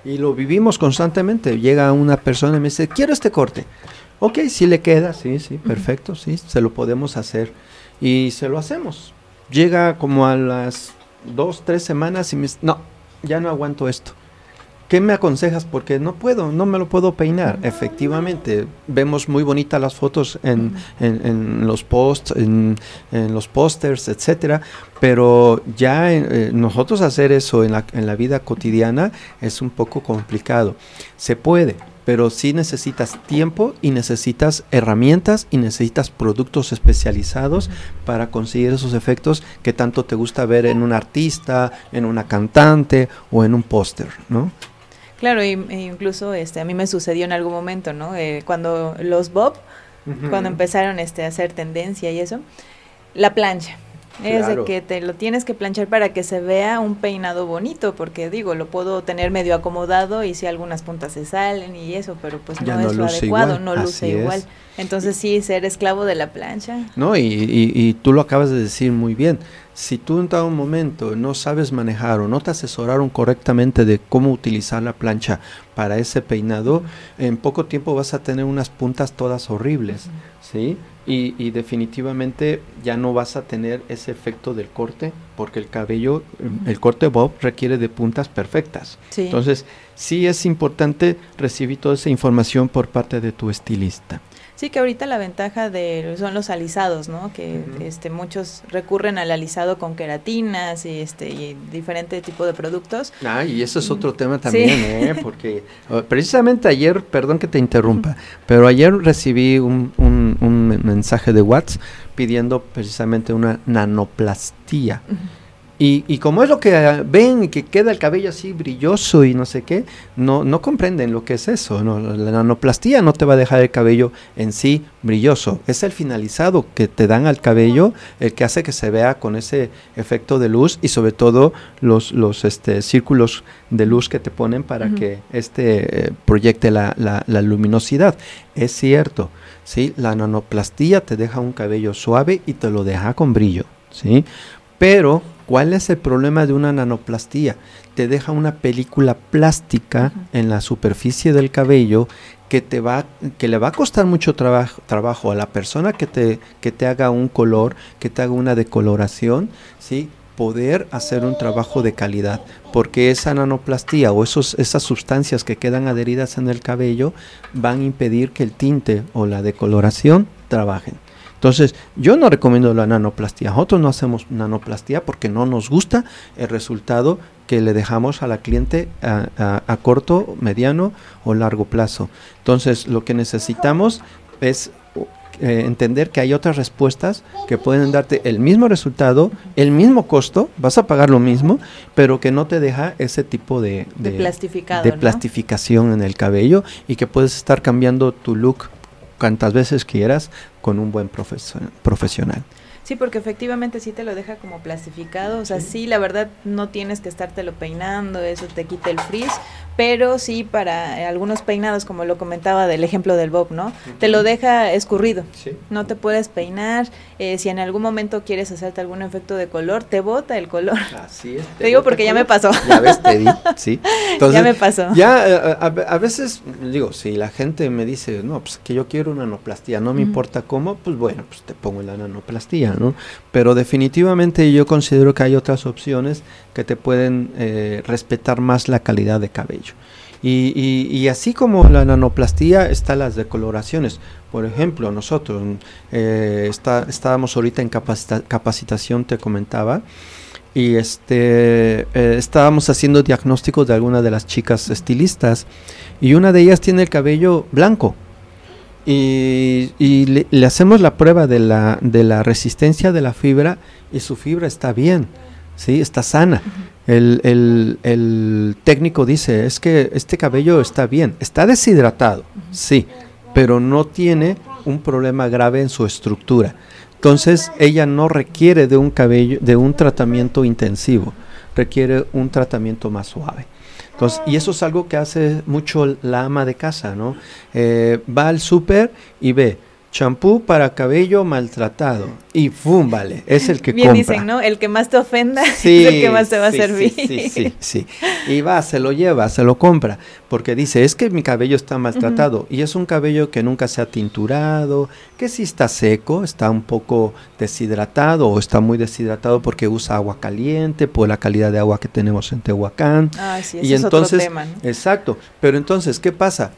Y lo vivimos constantemente. Llega una persona y me dice, quiero este corte. Ok, sí le queda, sí, sí, perfecto, sí, se lo podemos hacer. Y se lo hacemos. Llega como a las dos, tres semanas y me dice, no, ya no aguanto esto. ¿Qué me aconsejas? Porque no puedo, no me lo puedo peinar. Efectivamente, vemos muy bonitas las fotos en, los posts, en, los pósters, etcétera, pero ya eh, nosotros hacer eso en la, en la vida cotidiana es un poco complicado. Se puede, pero sí necesitas tiempo y necesitas herramientas y necesitas productos especializados para conseguir esos efectos que tanto te gusta ver en un artista, en una cantante o en un póster, ¿no? Claro, y, e incluso este, a mí me sucedió en algún momento, ¿no? Eh, cuando los Bob, cuando empezaron este, a hacer tendencia y eso, la plancha. Es de que te lo tienes que planchar para que se vea un peinado bonito, porque digo, lo puedo tener medio acomodado y si algunas puntas se salen y eso, pero pues no, es lo adecuado, no luce igual. Entonces sí, ser esclavo de la plancha. No, y, y, y, tú lo acabas de decir muy bien. si tú en dado momento no sabes manejar o no te asesoraron correctamente de cómo utilizar la plancha para ese peinado, en poco tiempo vas a tener unas puntas todas horribles, ¿sí? Y, definitivamente ya no vas a tener ese efecto del corte porque el cabello, el corte bob requiere de puntas perfectas. Entonces, sí es importante recibir toda esa información por parte de tu estilista. Sí, que ahorita la ventaja de son los alisados, ¿no? Que este muchos recurren al alisado con queratinas y este y diferente tipo de productos. Ah, y eso es otro tema también, ¿eh? Porque precisamente ayer, perdón que te interrumpa, pero ayer recibí un, un, un mensaje de WhatsApp pidiendo precisamente una nanoplastía. Y, como es lo que ah, ven y que queda el cabello así brilloso y no sé qué, no, no comprenden lo que es eso. ¿no? La nanoplastía no te va a dejar el cabello en sí brilloso. Es el finalizado que te dan al cabello el que hace que se vea con ese efecto de luz y sobre todo los, los este, círculos de luz que te ponen para que este eh, proyecte la, la, luminosidad. Es cierto, ¿sí? la nanoplastía te deja un cabello suave y te lo deja con brillo. ¿sí? Pero ¿Cuál es el problema de una nanoplastía? Te deja una película plástica en la superficie del cabello que te va que le va a costar mucho trabajo, trabajo a la persona que te que te haga un color, que te haga una decoloración, ¿sí? poder hacer un trabajo de calidad, porque esa nanoplastía o esos, esas sustancias que quedan adheridas en el cabello van a impedir que el tinte o la decoloración trabajen. Entonces, yo no recomiendo la nanoplastía. Nosotros no hacemos nanoplastía porque no nos gusta el resultado que le dejamos a la cliente a, corto, mediano o largo plazo. Entonces, lo que necesitamos es eh, entender que hay otras respuestas que pueden darte el mismo resultado, el mismo costo, vas a pagar lo mismo, pero que no te deja ese tipo de, de, plastificación en el cabello y que puedes estar cambiando tu look cuantas veces quieras con un buen profesional. Sí, porque efectivamente sí te lo deja como plastificado, o sea, sí. la verdad no tienes que estártelo peinando, eso te quita el frizz, pero sí para eh, algunos peinados, como lo comentaba del ejemplo del Bob, ¿no? Te lo deja escurrido, no te puedes peinar, eh, si en algún momento quieres hacerte algún efecto de color, te bota el color. Así es. Te, digo porque ya me pasó. Ya ves, te di, sí. Entonces, ya me pasó. Ya, eh, a, veces, digo, si la gente me dice, no, pues que yo quiero una nanoplastía, no me importa cómo, pues bueno, pues te pongo la nanoplastía, Pero definitivamente yo considero que hay otras opciones que te pueden respetar más la calidad de cabello. Y, así como la nanoplastía, están las decoloraciones. Por ejemplo, nosotros eh, estábamos ahorita en capacitación, te comentaba, y este, eh, estábamos haciendo diagnósticos de algunas de las chicas estilistas, y una de ellas tiene el cabello blanco. Y, le, hacemos la prueba de la, de la resistencia de la fibra y su fibra está bien, ¿sí? está sana. El, el, técnico dice, es que este cabello está bien, está deshidratado, sí, pero no tiene un problema grave en su estructura. Entonces ella no requiere de un cabello, de un tratamiento intensivo, requiere un tratamiento más suave. Y eso es algo que hace mucho la ama de casa, ¿no? Eh, va al súper y ve, champú para cabello maltratado. Y ¡fum! Vale, es el que Bien dicen, ¿no? El que más te ofenda es el que más te va a servir. Sí, sí, sí, Y va, se lo lleva, se lo compra, porque dice, es que mi cabello está maltratado. Y es un cabello que nunca se ha tinturado, que si está seco, está un poco deshidratado o está muy deshidratado porque usa agua caliente, por la calidad de agua que tenemos en Tehuacán. Ah, sí, y es entonces, otro tema, Exacto. Pero entonces, ¿qué pasa?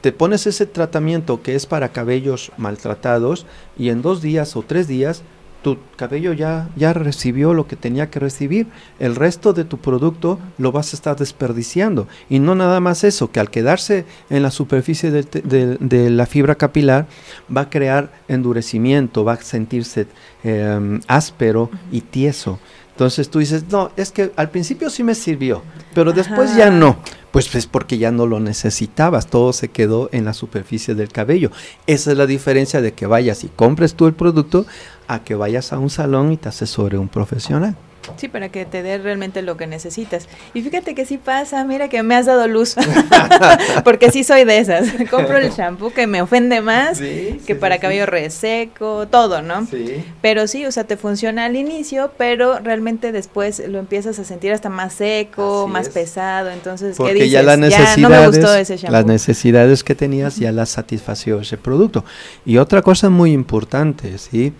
Te pones ese tratamiento que es para cabellos maltratados y en dos días o tres días tu cabello ya, ya recibió lo que tenía que recibir. El resto de tu producto lo vas a estar desperdiciando. Y no nada más eso, que al quedarse en la superficie de, la fibra capilar va a crear endurecimiento, va a sentirse em, áspero y tieso. Entonces tú dices, no, es que al principio sí me sirvió, pero después ya no. Pues es porque ya no lo necesitabas, todo se quedó en la superficie del cabello. Esa es la diferencia de que vayas y compres tú el producto a que vayas a un salón y te asesore un profesional. Sí, para que te dé realmente lo que necesitas. Y fíjate que sí pasa, mira que me has dado luz, porque sí soy de esas. Compro el shampoo que me ofende más, que para cabello reseco, todo, ¿no? Sí. Pero sí, o sea, te funciona al inicio, pero realmente después lo empiezas a sentir hasta más seco, más pesado, entonces, porque ¿qué dices? ya las necesidades, no me gustó ese shampoo. Las necesidades que tenías ya las satisfació ese producto. Y otra cosa muy importante, ¿sí?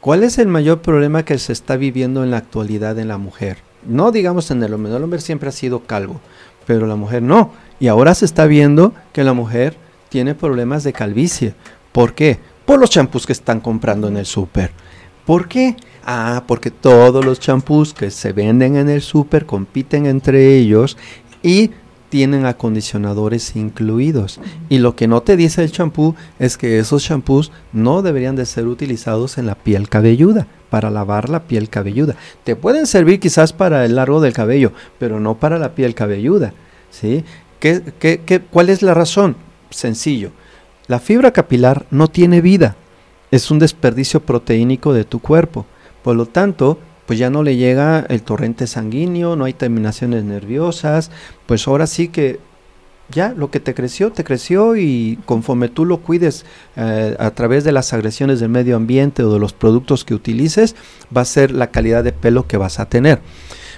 ¿Cuál es el mayor problema que se está viviendo en la actualidad en la mujer? No digamos en el hombre, el hombre siempre ha sido calvo, pero la mujer no. Y ahora se está viendo que la mujer tiene problemas de calvicie. ¿Por qué? Por los champús que están comprando en el súper. ¿Por qué? Ah, porque todos los champús que se venden en el súper compiten entre ellos y tienen acondicionadores incluidos. Y lo que no te dice el champú es que esos champús no deberían de ser utilizados en la piel cabelluda, para lavar la piel cabelluda. Te pueden servir quizás para el largo del cabello, pero no para la piel cabelluda. ¿sí? ¿Qué, qué, qué, cuál es la razón? Sencillo. La fibra capilar no tiene vida. Es un desperdicio proteínico de tu cuerpo. Por lo tanto, pues ya no le llega el torrente sanguíneo, no hay terminaciones nerviosas, pues ahora sí que ya lo que te creció, te creció y conforme tú lo cuides eh, a través de las agresiones del medio ambiente o de los productos que utilices, va a ser la calidad de pelo que vas a tener.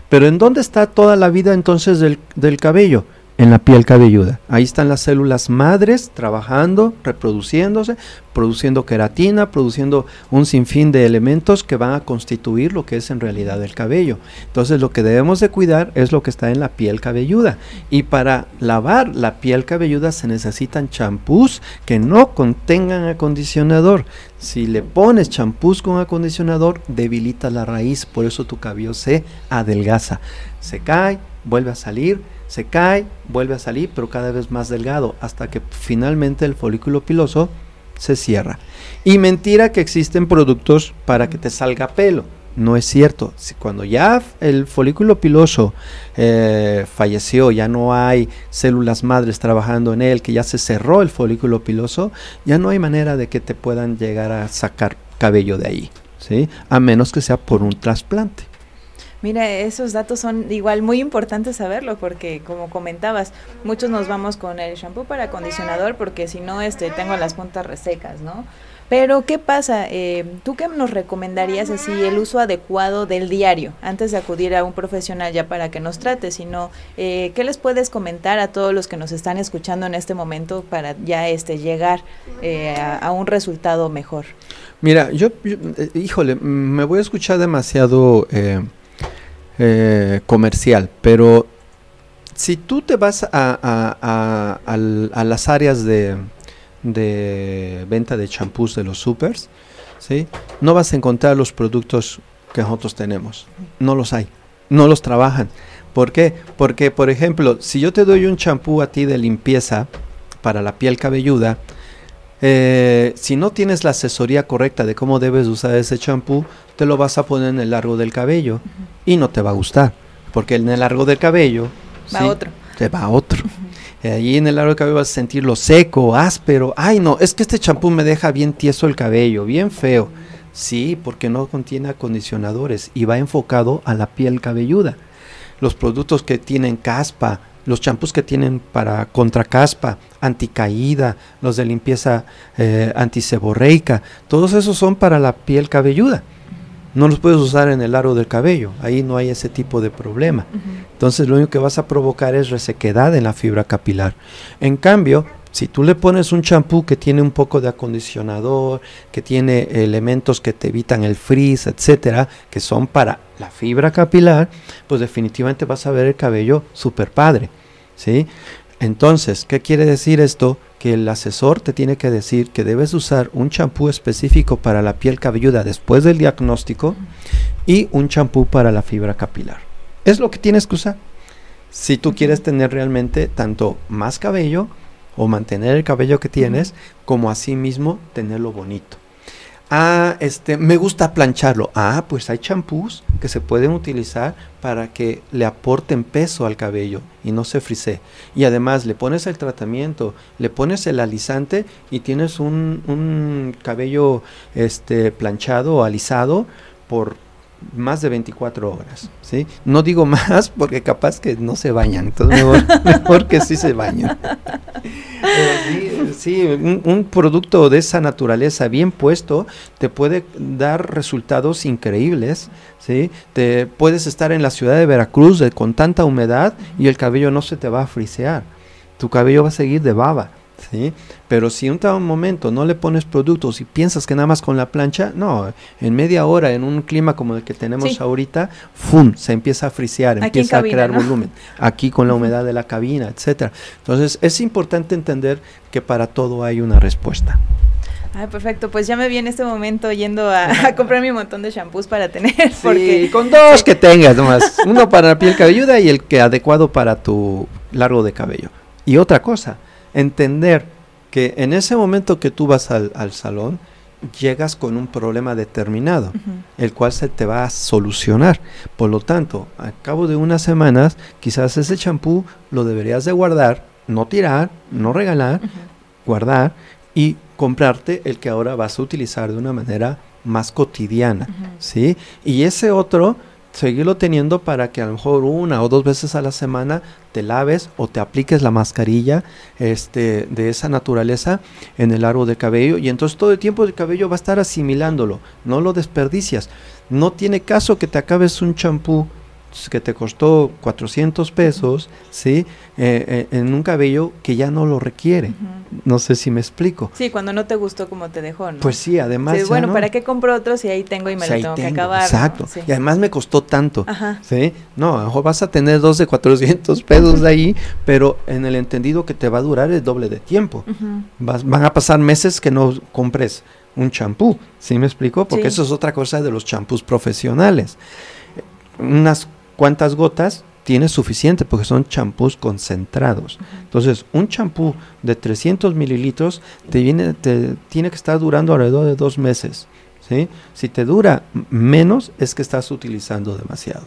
Pero ¿en dónde está toda la vida entonces del, del cabello? En la piel cabelluda. Ahí están las células madres trabajando, reproduciéndose, produciendo queratina, produciendo un sinfín de elementos que van a constituir lo que es en realidad el cabello. Entonces lo que debemos de cuidar es lo que está en la piel cabelluda. Y para lavar la piel cabelluda se necesitan champús que no contengan acondicionador. Si le pones champús con acondicionador, debilita la raíz, por eso tu cabello se adelgaza. Se cae, vuelve a salir se cae, vuelve a salir, pero cada vez más delgado, hasta que finalmente el folículo piloso se cierra. Y mentira que existen productos para que te salga pelo. No es cierto. Si cuando ya el folículo piloso eh, falleció, ya no hay células madres trabajando en él, que ya se cerró el folículo piloso, ya no hay manera de que te puedan llegar a sacar cabello de ahí, ¿sí? A menos que sea por un trasplante. Mira, esos datos son igual muy importantes saberlo porque como comentabas, muchos nos vamos con el shampoo para acondicionador porque si no, este, tengo las puntas resecas, ¿no? Pero, ¿qué pasa? Eh, ¿Tú qué nos recomendarías así el uso adecuado del diario antes de acudir a un profesional ya para que nos trate? Sino, eh, ¿qué les puedes comentar a todos los que nos están escuchando en este momento para ya este llegar eh, a, un resultado mejor? Mira, yo, híjole, me voy a escuchar demasiado eh, comercial, pero si tú te vas a, las áreas de, venta de champús de los supers, ¿sí? no vas a encontrar los productos que nosotros tenemos. No los hay, no los trabajan. ¿Por qué? Porque, por ejemplo, si yo te doy un champú a ti de limpieza para la piel cabelluda, eh, si no tienes la asesoría correcta de cómo debes usar ese champú, te lo vas a poner en el largo del cabello y no te va a gustar, porque en el largo del cabello va otro. Te va otro. Allí en el largo del cabello vas a sentirlo seco, áspero. Ay, no, es que este champú me deja bien tieso el cabello, bien feo. Sí, porque no contiene acondicionadores y va enfocado a la piel cabelluda. Los productos que tienen caspa, los champús que tienen para contracaspa, anticaída, los de limpieza eh, antiseborreica, todos esos son para la piel cabelluda. No los puedes usar en el aro del cabello, ahí no hay ese tipo de problema. Entonces lo único que vas a provocar es resequedad en la fibra capilar. En cambio, si tú le pones un champú que tiene un poco de acondicionador, que tiene elementos que te evitan el frizz, etcétera, que son para la fibra capilar, pues definitivamente vas a ver el cabello super padre, ¿sí? Entonces, ¿qué quiere decir esto? Que el asesor te tiene que decir que debes usar un champú específico para la piel cabelluda después del diagnóstico y un champú para la fibra capilar. Es lo que tienes que usar. Si tú quieres tener realmente tanto más cabello o mantener el cabello que tienes, como asimismo tenerlo bonito. Ah, este, me gusta plancharlo. Ah, pues hay champús que se pueden utilizar para que le aporten peso al cabello y no se frise. Y además le pones el tratamiento, le pones el alisante y tienes un, un cabello este, planchado o alisado por más de 24 horas, ¿sí? No digo más porque capaz que no se bañan, entonces mejor, que sí se bañen. sí, un, producto de esa naturaleza bien puesto te puede dar resultados increíbles, ¿sí? Te puedes estar en la ciudad de Veracruz con tanta humedad y el cabello no se te va a frisear, tu cabello va a seguir de baba. ¿sí? Pero si un, un momento no le pones productos y piensas que nada más con la plancha, no, en media hora, en un clima como el que tenemos ahorita, ¡fum! se empieza a frisear, empieza a crear volumen. Aquí con la humedad de la cabina, etcétera. Entonces, es importante entender que para todo hay una respuesta. Ay, perfecto. Pues ya me vi en este momento yendo a, comprar mi montón de shampoos para tener. Sí, con dos que tengas nomás. Uno para la piel cabelluda y el que adecuado para tu largo de cabello. Y otra cosa, entender que en ese momento que tú vas al, salón, llegas con un problema determinado, el cual se te va a solucionar. Por lo tanto, al cabo de unas semanas, quizás ese champú lo deberías de guardar, no tirar, no regalar, guardar y comprarte el que ahora vas a utilizar de una manera más cotidiana, ¿sí? Y ese otro seguirlo teniendo para que a lo mejor una o dos veces a la semana te laves o te apliques la mascarilla este, de esa naturaleza en el árbol de cabello y entonces todo el tiempo el cabello va a estar asimilándolo, no lo desperdicias. No tiene caso que te acabes un champú que te costó 400 pesos, ¿sí? Eh, eh, en un cabello que ya no lo requiere. No sé si me explico. Sí, cuando no te gustó como te dejó, ¿no? Pues sí, además. Sí, bueno, ¿para qué compro otro si ahí tengo y me lo tengo, que acabar? Exacto. Y además me costó tanto. ¿sí? No, a lo mejor vas a tener dos de 400 pesos de ahí, pero en el entendido que te va a durar el doble de tiempo. van a pasar meses que no compres un champú, ¿sí me explico? Porque eso es otra cosa de los champús profesionales. Unas cuántas gotas tiene suficiente porque son champús concentrados. Entonces, un champú de 300 mililitros te, viene, te tiene que estar durando alrededor de dos meses. ¿sí? Si te dura menos, es que estás utilizando demasiado.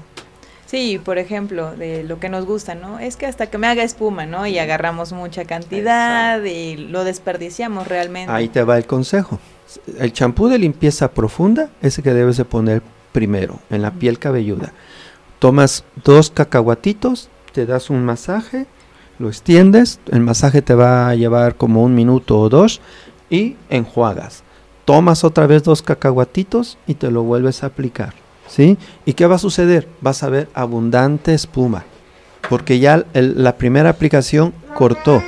Sí, por ejemplo, de lo que nos gusta, ¿no? Es que hasta que me haga espuma, ¿no? Y agarramos mucha cantidad y lo desperdiciamos realmente. Ahí te va el consejo. El champú de limpieza profunda es el que debes de poner primero en la piel cabelluda tomas dos cacahuatitos, te das un masaje, lo extiendes, el masaje te va a llevar como un minuto o dos y enjuagas. Tomas otra vez dos cacahuatitos y te lo vuelves a aplicar. ¿Sí? ¿Y qué va a suceder? Vas a ver abundante espuma, porque ya la primera aplicación cortó.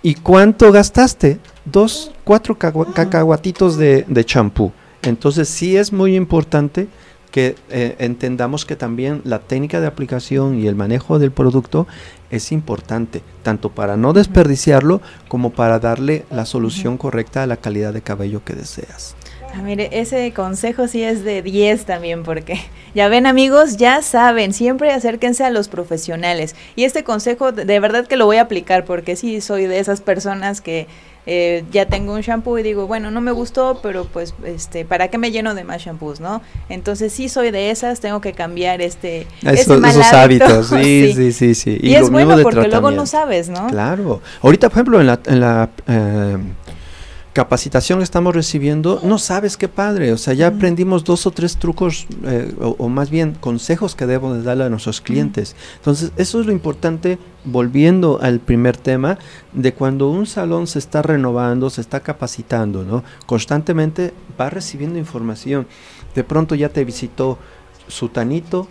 ¿Y cuánto gastaste? Dos, cuatro cacahuatitos de champú. Entonces sí es muy importante que eh, entendamos que también la técnica de aplicación y el manejo del producto es importante, tanto para no desperdiciarlo como para darle la solución correcta a la calidad de cabello que deseas. Ah, mire, ese consejo sí es de 10 también, porque ya ven amigos, ya saben, siempre acérquense a los profesionales. Y este consejo de verdad que lo voy a aplicar, porque sí soy de esas personas que eh, ya tengo un shampoo y digo, bueno, no me gustó, pero pues, este, ¿para qué me lleno de más shampoos, no? Entonces sí soy de esas, tengo que cambiar este, esos hábitos, sí, sí, sí, sí, Y, es bueno porque luego no sabes, ¿no? Claro. Ahorita, por ejemplo, en la, en la eh, capacitación que estamos recibiendo, no sabes qué padre, o sea, ya aprendimos dos o tres trucos eh, o, más bien consejos que debemos darle a nuestros clientes. Entonces, eso es lo importante, volviendo al primer tema, de cuando un salón se está renovando, se está capacitando, ¿no? Constantemente va recibiendo información. De pronto ya te visitó sutanito,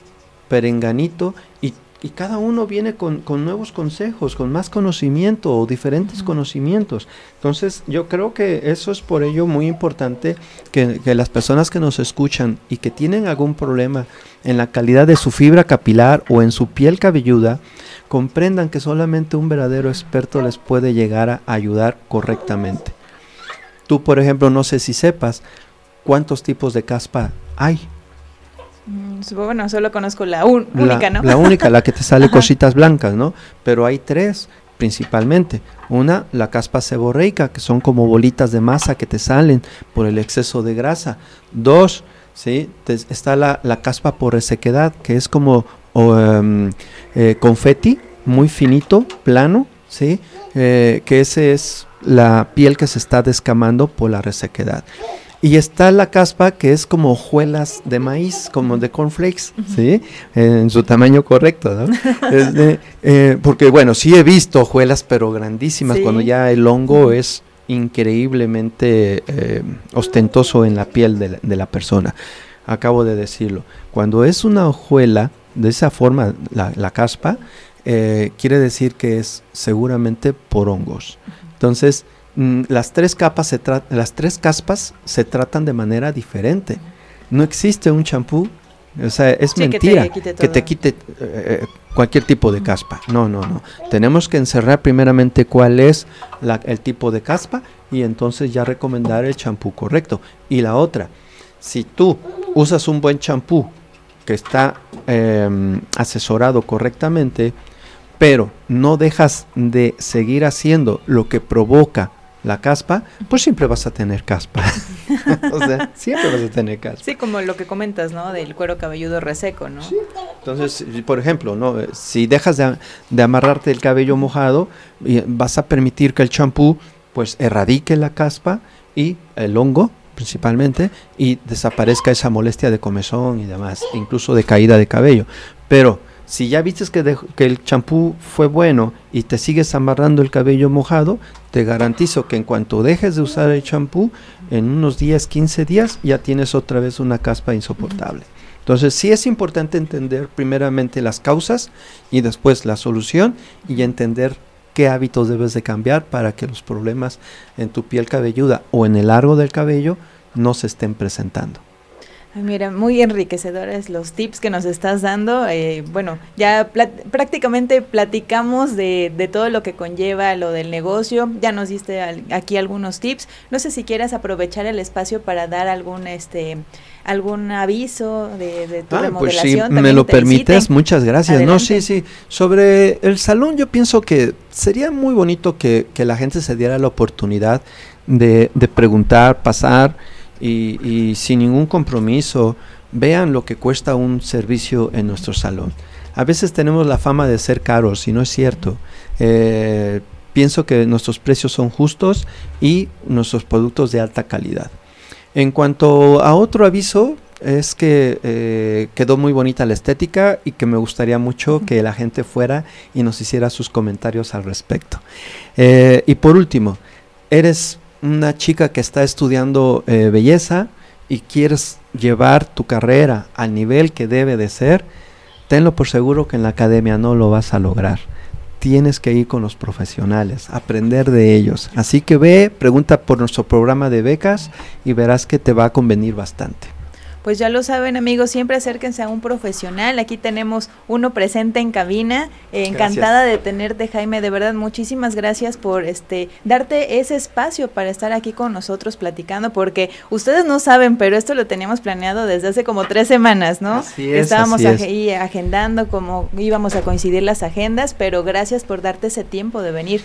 perenganito y y cada uno viene con, nuevos consejos, con más conocimiento o diferentes conocimientos. Entonces yo creo que eso es por ello muy importante que, las personas que nos escuchan y que tienen algún problema en la calidad de su fibra capilar o en su piel cabelluda, comprendan que solamente un verdadero experto les puede llegar a ayudar correctamente. Tú, por ejemplo, no sé si sepas cuántos tipos de caspa hay. Mm, bueno, solo conozco la única, ¿no? La única, la que te sale cositas blancas, ¿no? Pero hay tres principalmente. Una, la caspa seborreica, que son como bolitas de masa que te salen por el exceso de grasa. Dos, ¿sí? está la, caspa por resequedad, que es como um, eh, confeti, muy finito, plano, ¿sí? Eh, que ese es la piel que se está descamando por la resequedad. Y está la caspa que es como hojuelas de maíz, como de cornflakes, ¿sí? En su tamaño correcto, ¿no? Eh, porque bueno, sí he visto hojuelas, pero grandísimas, cuando ya el hongo es increíblemente eh, ostentoso en la piel de la, persona. Acabo de decirlo. Cuando es una hojuela, de esa forma, la, caspa, eh, quiere decir que es seguramente por hongos. Entonces, las tres capas se las tres caspas se tratan de manera diferente. No existe un champú, o sea, es mentira que te quite, eh, eh, cualquier tipo de caspa. No, no, no. Tenemos que encerrar primeramente cuál es el tipo de caspa y entonces ya recomendar el champú correcto. Y la otra, si tú usas un buen champú que está em, asesorado correctamente, pero no dejas de seguir haciendo lo que provoca la caspa, pues siempre vas a tener caspa. o sea, siempre vas a tener caspa. Sí, como lo que comentas, ¿no? Del cuero cabelludo reseco, ¿no? Sí. Entonces, por ejemplo, ¿no? Si dejas de, amarrarte el cabello mojado, vas a permitir que el champú, pues, erradique la caspa y el hongo, principalmente, y desaparezca esa molestia de comezón y demás, incluso de caída de cabello. Pero si ya viste que, que el champú fue bueno y te sigues amarrando el cabello mojado, te garantizo que en cuanto dejes de usar el champú, en unos días, 15 días, ya tienes otra vez una caspa insoportable. Entonces sí es importante entender primeramente las causas y después la solución y entender qué hábitos debes de cambiar para que los problemas en tu piel cabelluda o en el largo del cabello no se estén presentando. Mira, muy enriquecedores los tips que nos estás dando. Eh, bueno, ya prácticamente platicamos de, de, todo lo que conlleva lo del negocio. Ya nos diste aquí algunos tips. No sé si quieras aprovechar el espacio para dar algún este algún aviso de, de tu ah, Pues si me lo permites, muchas gracias. No, sí, sí. Sobre el salón, yo pienso que sería muy bonito que, que la gente se diera la oportunidad de, de preguntar, pasar y, sin ningún compromiso vean lo que cuesta un servicio en nuestro salón. A veces tenemos la fama de ser caros y no es cierto. Eh, pienso que nuestros precios son justos y nuestros productos de alta calidad. En cuanto a otro aviso, es que eh, quedó muy bonita la estética y que me gustaría mucho que la gente fuera y nos hiciera sus comentarios al respecto. Eh, y por último, eres una chica que está estudiando eh, belleza y quieres llevar tu carrera al nivel que debe de ser, tenlo por seguro que en la academia no lo vas a lograr. Tienes que ir con los profesionales, aprender de ellos. Así que ve, pregunta por nuestro programa de becas y verás que te va a convenir bastante. Pues ya lo saben amigos, siempre acérquense a un profesional. Aquí tenemos uno presente en cabina. Eh, encantada de tenerte Jaime, de verdad muchísimas gracias por este darte ese espacio para estar aquí con nosotros platicando, porque ustedes no saben, pero esto lo teníamos planeado desde hace como tres semanas, ¿no? Así es, Estábamos ahí agendando como íbamos a coincidir las agendas, pero gracias por darte ese tiempo de venir.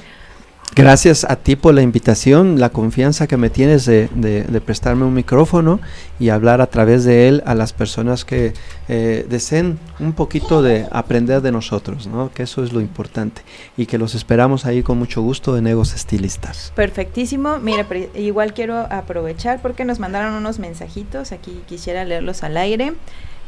Gracias a ti por la invitación, la confianza que me tienes de, prestarme un micrófono y hablar a través de él a las personas que eh, deseen un poquito de aprender de nosotros, ¿no? que eso es lo importante y que los esperamos ahí con mucho gusto en Egos Estilistas. Perfectísimo, mire, igual quiero aprovechar porque nos mandaron unos mensajitos, aquí quisiera leerlos al aire.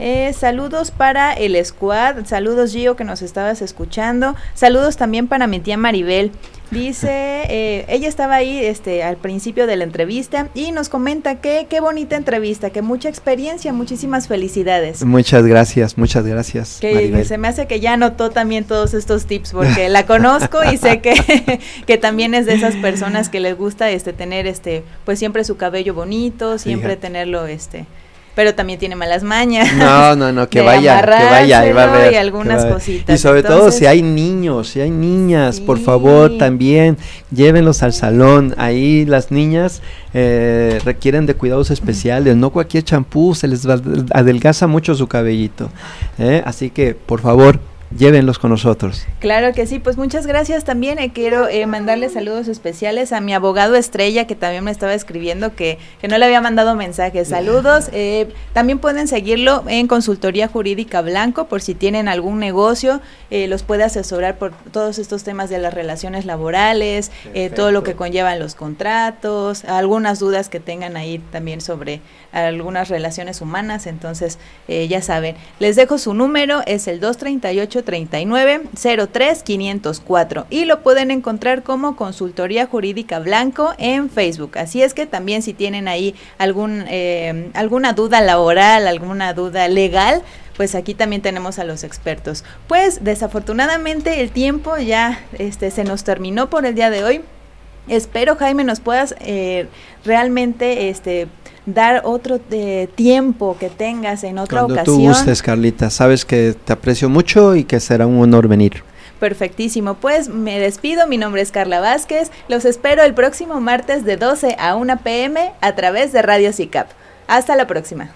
Eh, saludos para el squad, saludos Gio que nos estabas escuchando, saludos también para mi tía Maribel. Dice, eh, ella estaba ahí este, al principio de la entrevista y nos comenta que qué bonita entrevista, que mucha experiencia, muchísimas felicidades. Muchas gracias, muchas gracias. Que se me hace que ya anotó también todos estos tips porque la conozco y sé que, que también es de esas personas que les gusta este tener este pues siempre su cabello bonito, siempre tenerlo este pero también tiene malas mañas. No, no, no, que vaya, que vaya, y va a ver, y algunas cositas. Y sobre todo si hay niños, si hay niñas, por favor, también llévenlos al salón. Ahí las niñas eh, requieren de cuidados especiales, no cualquier champú se les adelgaza mucho su cabellito. ¿eh? Así que, por favor, llévenlos con nosotros. Claro que sí, pues muchas gracias también. Eh, quiero eh, mandarle saludos especiales a mi abogado Estrella, que también me estaba escribiendo que, que no le había mandado mensajes. Saludos. Eh, también pueden seguirlo en Consultoría Jurídica Blanco por si tienen algún negocio, los puede asesorar por todos estos temas de las relaciones laborales, todo lo que conllevan los contratos, algunas dudas que tengan ahí también sobre algunas relaciones humanas. Entonces, ya saben, les dejo su número, es el 238 39 03 504 y lo pueden encontrar como Consultoría Jurídica Blanco en Facebook. Así es que también si tienen ahí algún, eh, alguna duda laboral, alguna duda legal, pues aquí también tenemos a los expertos. Pues desafortunadamente el tiempo ya este, se nos terminó por el día de hoy. Espero, Jaime, nos puedas eh, realmente este, dar otro de tiempo que tengas en otra Cuando ocasión. tú gustes, Carlita. Sabes que te aprecio mucho y que será un honor venir. Perfectísimo, pues me despido, mi nombre es Carla Vázquez, los espero el próximo martes de 12 a 1 pm a través de Radio CICAP. Hasta la próxima.